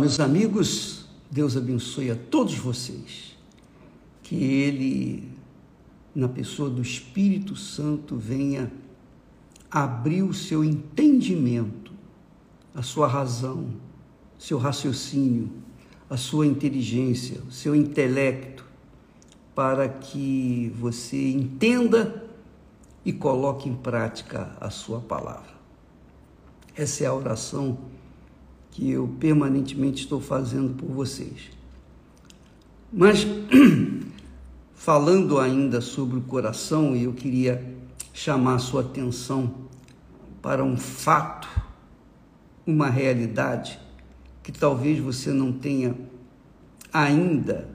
Meus amigos, Deus abençoe a todos vocês. Que Ele, na pessoa do Espírito Santo, venha abrir o seu entendimento, a sua razão, seu raciocínio, a sua inteligência, o seu intelecto, para que você entenda e coloque em prática a sua palavra. Essa é a oração que eu permanentemente estou fazendo por vocês. Mas, falando ainda sobre o coração, eu queria chamar a sua atenção para um fato, uma realidade que talvez você não tenha ainda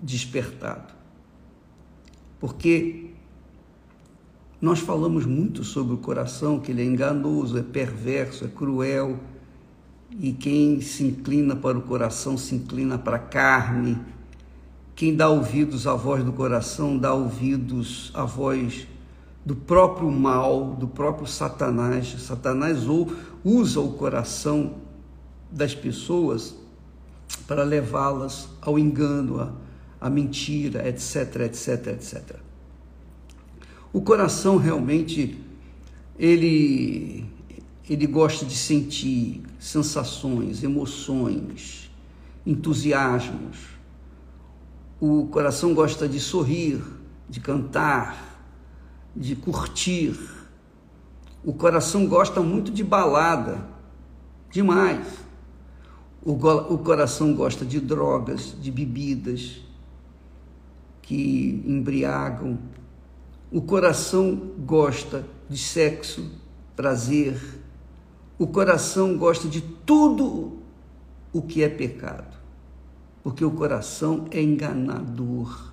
despertado. Porque nós falamos muito sobre o coração, que ele é enganoso, é perverso, é cruel, e quem se inclina para o coração se inclina para a carne. Quem dá ouvidos à voz do coração dá ouvidos à voz do próprio mal, do próprio Satanás. Satanás ou usa o coração das pessoas para levá-las ao engano, à, mentira, etc, etc, etc. O coração realmente ele ele gosta de sentir sensações, emoções, entusiasmos. O coração gosta de sorrir, de cantar, de curtir. O coração gosta muito de balada, demais. O, o coração gosta de drogas, de bebidas que embriagam. O coração gosta de sexo, prazer, o coração gosta de tudo o que é pecado, porque o coração é enganador,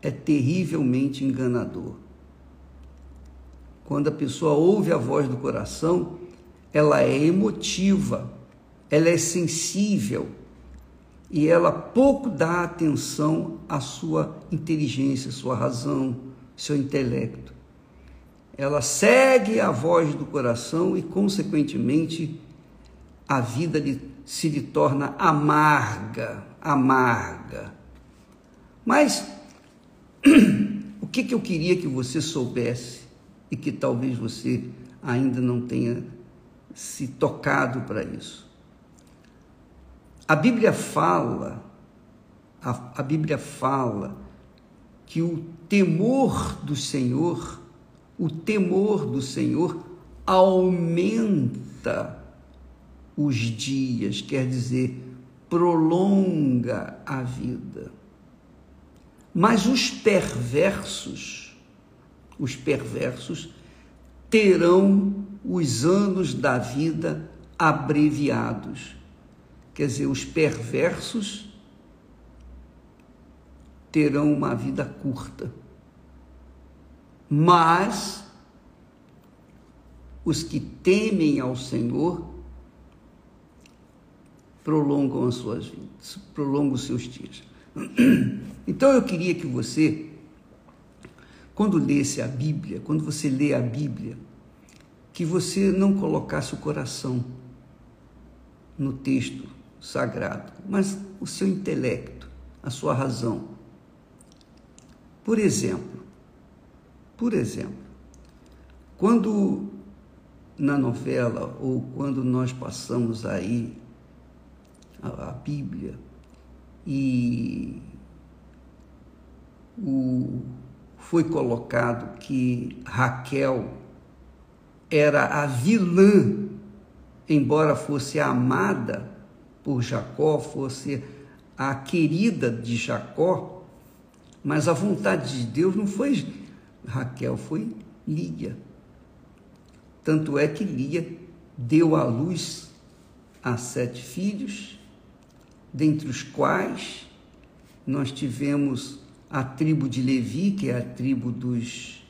é terrivelmente enganador. Quando a pessoa ouve a voz do coração, ela é emotiva, ela é sensível e ela pouco dá atenção à sua inteligência, sua razão, seu intelecto ela segue a voz do coração e, consequentemente, a vida se lhe torna amarga, amarga. Mas o que, que eu queria que você soubesse e que talvez você ainda não tenha se tocado para isso? A Bíblia fala, a, a Bíblia fala que o temor do Senhor o temor do Senhor aumenta os dias, quer dizer, prolonga a vida. Mas os perversos, os perversos terão os anos da vida abreviados. Quer dizer, os perversos terão uma vida curta mas os que temem ao Senhor prolongam as suas vidas, prolongam os seus dias. Então eu queria que você, quando lesse a Bíblia, quando você lê a Bíblia, que você não colocasse o coração no texto sagrado, mas o seu intelecto, a sua razão. Por exemplo, por exemplo, quando na novela ou quando nós passamos aí a, a Bíblia e o, foi colocado que Raquel era a vilã, embora fosse amada por Jacó, fosse a querida de Jacó, mas a vontade de Deus não foi Raquel foi Lia. Tanto é que Lia deu à luz a sete filhos, dentre os quais nós tivemos a tribo de Levi, que é a tribo dos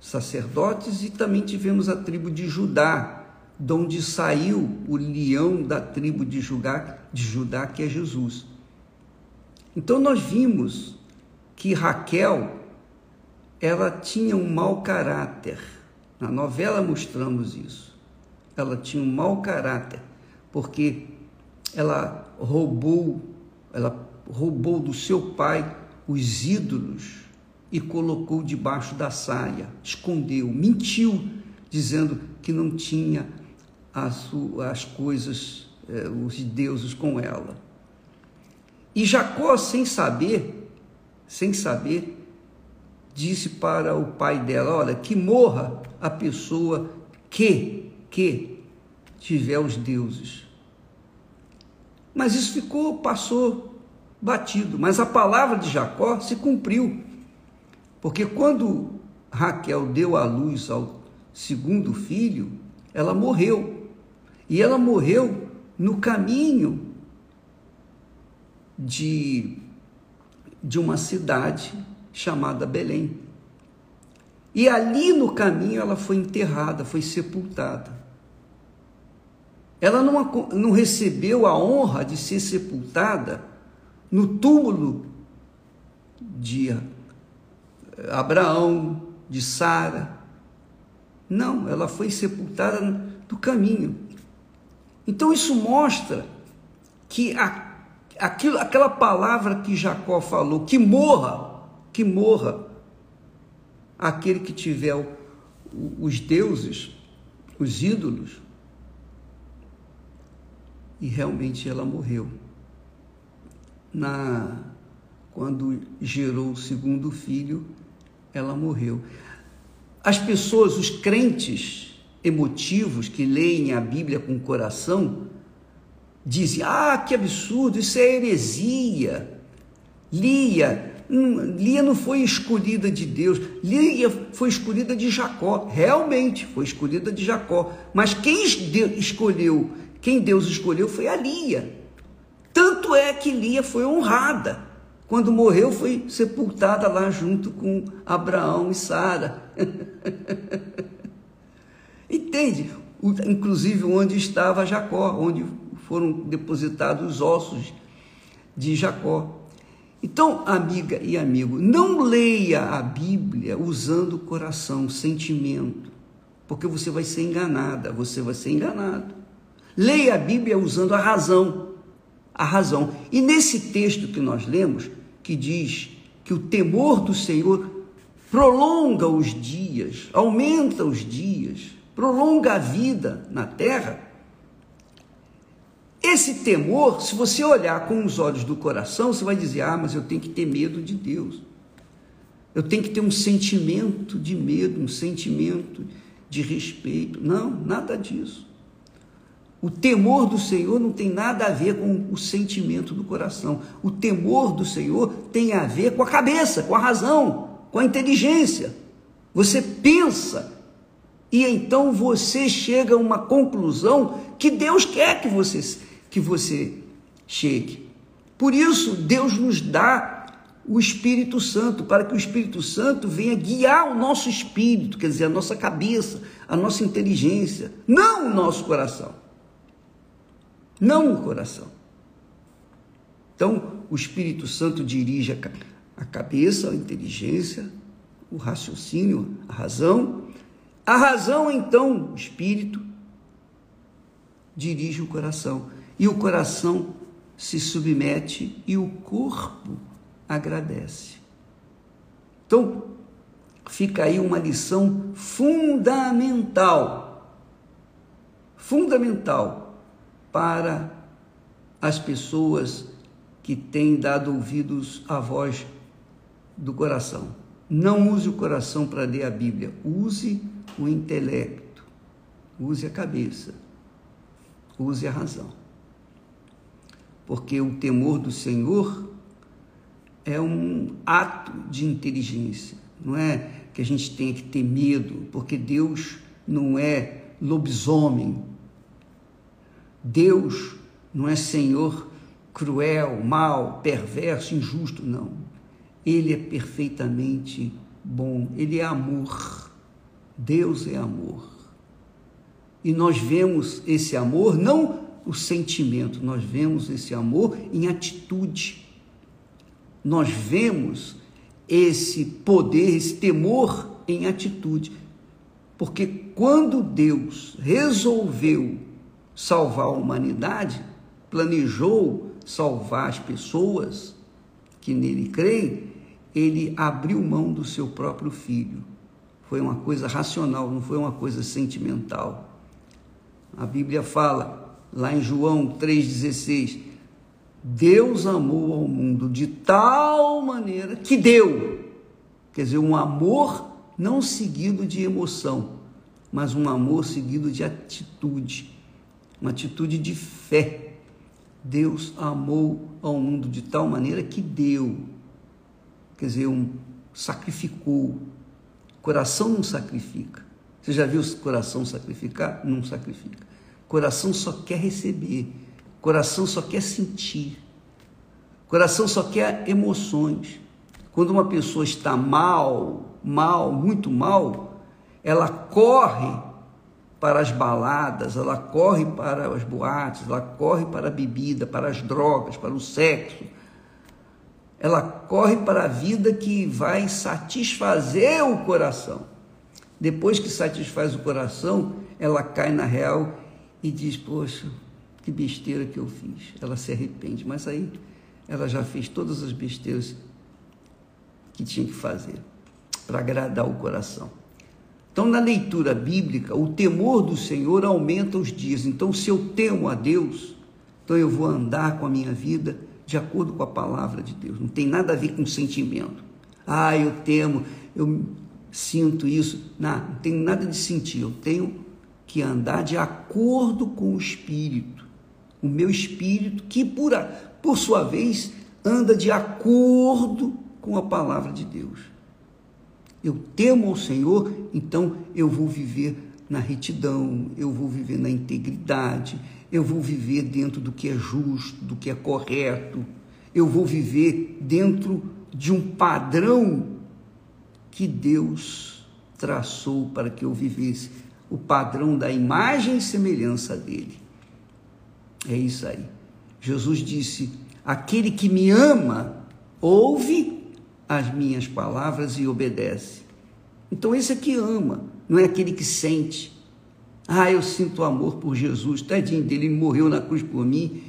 sacerdotes, e também tivemos a tribo de Judá, de onde saiu o leão da tribo de Judá, de Judá que é Jesus. Então nós vimos que Raquel ela tinha um mau caráter. Na novela mostramos isso. Ela tinha um mau caráter, porque ela roubou, ela roubou do seu pai os ídolos e colocou debaixo da saia, escondeu, mentiu, dizendo que não tinha as, as coisas, eh, os deuses com ela. E Jacó, sem saber, sem saber, disse para o pai dela: Olha, que morra a pessoa que, que tiver os deuses. Mas isso ficou, passou batido. Mas a palavra de Jacó se cumpriu. Porque quando Raquel deu à luz ao segundo filho, ela morreu. E ela morreu no caminho de, de uma cidade chamada Belém. E ali no caminho ela foi enterrada, foi sepultada. Ela não, não recebeu a honra de ser sepultada no túmulo de Abraão, de Sara. Não, ela foi sepultada no caminho. Então isso mostra que a aquilo, aquela palavra que Jacó falou, que morra, que morra aquele que tiver os deuses, os ídolos. E realmente ela morreu. Na quando gerou o segundo filho, ela morreu. As pessoas, os crentes emotivos que leem a Bíblia com o coração, dizem: ah, que absurdo, isso é heresia. Lia, Lia não foi escolhida de Deus, Lia foi escolhida de Jacó, realmente foi escolhida de Jacó, mas quem escolheu, quem Deus escolheu foi a Lia. Tanto é que Lia foi honrada. Quando morreu, foi sepultada lá junto com Abraão e Sara. Entende? Inclusive onde estava Jacó, onde foram depositados os ossos de Jacó. Então, amiga e amigo, não leia a Bíblia usando coração, sentimento, porque você vai ser enganada, você vai ser enganado. Leia a Bíblia usando a razão, a razão. E nesse texto que nós lemos, que diz que o temor do Senhor prolonga os dias, aumenta os dias, prolonga a vida na terra, esse temor, se você olhar com os olhos do coração, você vai dizer: ah, mas eu tenho que ter medo de Deus. Eu tenho que ter um sentimento de medo, um sentimento de respeito. Não, nada disso. O temor do Senhor não tem nada a ver com o sentimento do coração. O temor do Senhor tem a ver com a cabeça, com a razão, com a inteligência. Você pensa e então você chega a uma conclusão que Deus quer que você que você chegue. Por isso, Deus nos dá o Espírito Santo, para que o Espírito Santo venha guiar o nosso espírito, quer dizer, a nossa cabeça, a nossa inteligência, não o nosso coração. Não o coração. Então, o Espírito Santo dirige a cabeça, a inteligência, o raciocínio, a razão. A razão, então, o espírito, dirige o coração e o coração se submete e o corpo agradece. Então, fica aí uma lição fundamental, fundamental para as pessoas que têm dado ouvidos à voz do coração. Não use o coração para ler a Bíblia, use o intelecto, use a cabeça, use a razão porque o temor do Senhor é um ato de inteligência, não é que a gente tenha que ter medo, porque Deus não é lobisomem, Deus não é Senhor cruel, mau, perverso, injusto, não. Ele é perfeitamente bom, ele é amor. Deus é amor. E nós vemos esse amor não o sentimento, nós vemos esse amor em atitude. Nós vemos esse poder, esse temor em atitude. Porque quando Deus resolveu salvar a humanidade, planejou salvar as pessoas que nele creem, ele abriu mão do seu próprio filho. Foi uma coisa racional, não foi uma coisa sentimental. A Bíblia fala, lá em João 3,16, Deus amou ao mundo de tal maneira que deu. Quer dizer, um amor não seguido de emoção, mas um amor seguido de atitude, uma atitude de fé. Deus amou ao mundo de tal maneira que deu, quer dizer, um, sacrificou. Coração não sacrifica. Você já viu o coração sacrificar? Não sacrifica. Coração só quer receber. Coração só quer sentir. Coração só quer emoções. Quando uma pessoa está mal, mal, muito mal, ela corre para as baladas, ela corre para as boates, ela corre para a bebida, para as drogas, para o sexo. Ela corre para a vida que vai satisfazer o coração. Depois que satisfaz o coração, ela cai na real e diz: Poxa, que besteira que eu fiz. Ela se arrepende, mas aí ela já fez todas as besteiras que tinha que fazer para agradar o coração. Então, na leitura bíblica, o temor do Senhor aumenta os dias. Então, se eu temo a Deus, então eu vou andar com a minha vida de acordo com a palavra de Deus. Não tem nada a ver com sentimento. Ah, eu temo, eu sinto isso. Não, não tem nada de sentir. Eu tenho que andar de acordo com o Espírito. O meu Espírito, que por, a, por sua vez anda de acordo com a palavra de Deus. Eu temo ao Senhor, então eu vou viver na retidão, eu vou viver na integridade, eu vou viver dentro do que é justo, do que é correto, eu vou viver dentro de um padrão que Deus traçou para que eu vivesse o padrão da imagem e semelhança dele. É isso aí. Jesus disse: Aquele que me ama, ouve as minhas palavras e obedece. Então, esse é que ama, não é aquele que sente. Ah, eu sinto amor por Jesus, tadinho dele, ele morreu na cruz por mim.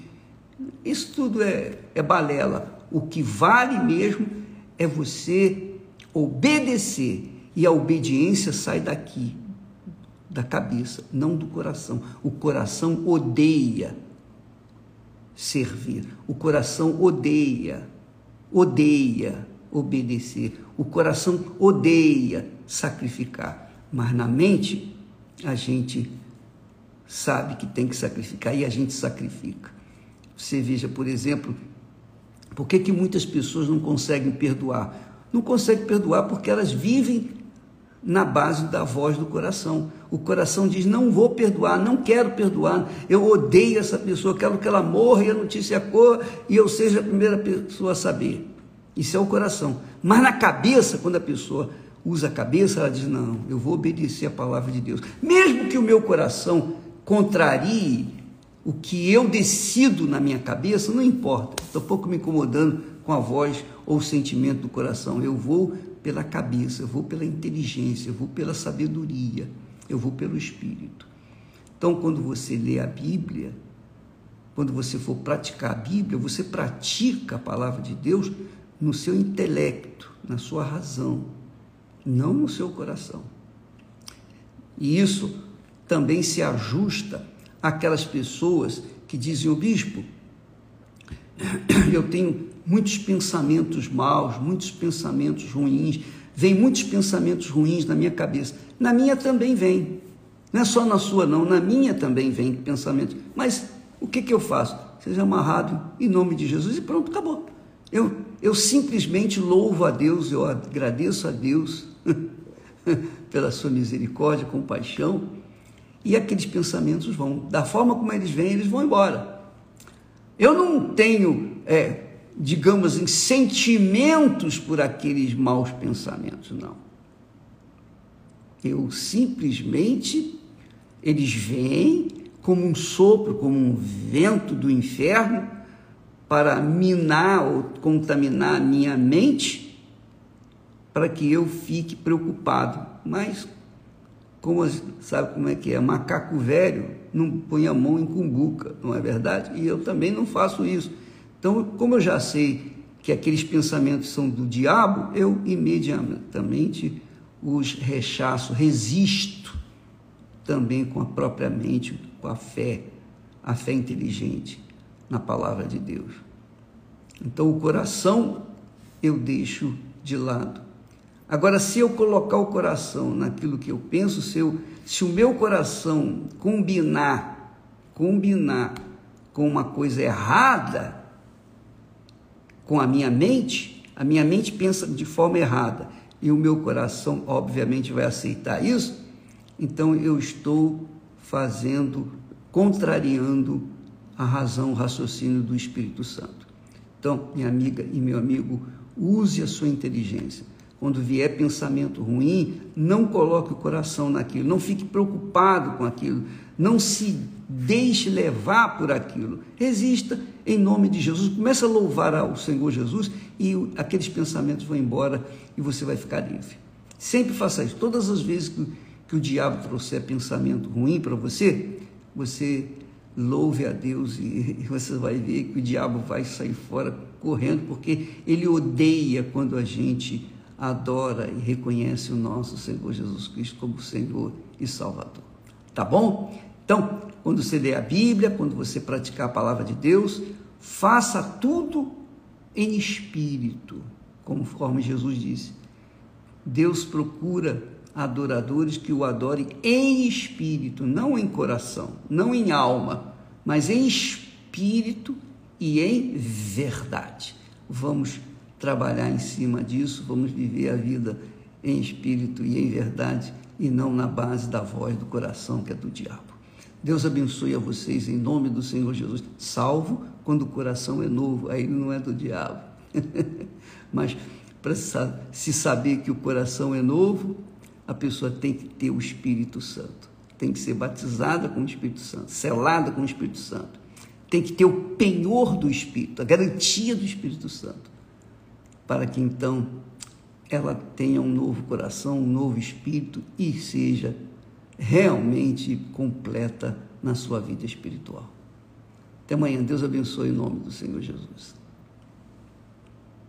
Isso tudo é, é balela. O que vale mesmo é você obedecer. E a obediência sai daqui, da cabeça, não do coração. O coração odeia servir. O coração odeia, odeia obedecer. O coração odeia sacrificar. Mas na mente, a gente sabe que tem que sacrificar e a gente sacrifica. Você veja, por exemplo, por que, que muitas pessoas não conseguem perdoar? Não conseguem perdoar porque elas vivem na base da voz do coração. O coração diz: Não vou perdoar, não quero perdoar, eu odeio essa pessoa, quero que ela morra e a notícia corra e eu seja a primeira pessoa a saber. Isso é o coração. Mas na cabeça, quando a pessoa usa a cabeça, ela diz: Não, eu vou obedecer a palavra de Deus. Mesmo que o meu coração contrarie o que eu decido na minha cabeça, não importa, estou pouco me incomodando com a voz ou o sentimento do coração. Eu vou pela cabeça, eu vou pela inteligência, eu vou pela sabedoria, eu vou pelo espírito. Então, quando você lê a Bíblia, quando você for praticar a Bíblia, você pratica a palavra de Deus no seu intelecto, na sua razão, não no seu coração. E isso também se ajusta àquelas pessoas que dizem, o bispo, eu tenho muitos pensamentos maus, muitos pensamentos ruins, vem muitos pensamentos ruins na minha cabeça. Na minha também vem. Não é só na sua, não, na minha também vem pensamentos. Mas o que, que eu faço? Seja amarrado em nome de Jesus e pronto, acabou. Eu, eu simplesmente louvo a Deus, eu agradeço a Deus pela sua misericórdia, compaixão, e aqueles pensamentos vão, da forma como eles vêm, eles vão embora. Eu não tenho é, digamos, em sentimentos por aqueles maus pensamentos, não. Eu simplesmente, eles vêm como um sopro, como um vento do inferno, para minar ou contaminar a minha mente, para que eu fique preocupado. Mas, como sabe como é que é? Macaco velho não põe a mão em cumbuca, não é verdade? E eu também não faço isso. Então, como eu já sei que aqueles pensamentos são do diabo, eu imediatamente os rechaço, resisto também com a própria mente, com a fé, a fé inteligente na palavra de Deus. Então, o coração eu deixo de lado. Agora, se eu colocar o coração naquilo que eu penso, se, eu, se o meu coração combinar, combinar com uma coisa errada, com a minha mente, a minha mente pensa de forma errada e o meu coração, obviamente, vai aceitar isso, então eu estou fazendo, contrariando a razão, o raciocínio do Espírito Santo. Então, minha amiga e meu amigo, use a sua inteligência. Quando vier pensamento ruim, não coloque o coração naquilo, não fique preocupado com aquilo, não se deixe levar por aquilo. Resista em nome de Jesus. Comece a louvar ao Senhor Jesus e aqueles pensamentos vão embora e você vai ficar livre. Sempre faça isso. Todas as vezes que, que o diabo trouxer pensamento ruim para você, você louve a Deus e você vai ver que o diabo vai sair fora correndo, porque ele odeia quando a gente adora e reconhece o nosso Senhor Jesus Cristo como Senhor e Salvador. Tá bom? Então, quando você lê a Bíblia, quando você praticar a palavra de Deus, faça tudo em espírito, conforme Jesus disse. Deus procura adoradores que o adorem em espírito, não em coração, não em alma, mas em espírito e em verdade. Vamos trabalhar em cima disso, vamos viver a vida em espírito e em verdade e não na base da voz do coração que é do diabo. Deus abençoe a vocês em nome do Senhor Jesus, salvo quando o coração é novo, aí não é do diabo. Mas para se saber que o coração é novo, a pessoa tem que ter o Espírito Santo, tem que ser batizada com o Espírito Santo, selada com o Espírito Santo, tem que ter o penhor do Espírito, a garantia do Espírito Santo, para que então ela tenha um novo coração, um novo espírito e seja realmente completa na sua vida espiritual. Até amanhã. Deus abençoe em nome do Senhor Jesus.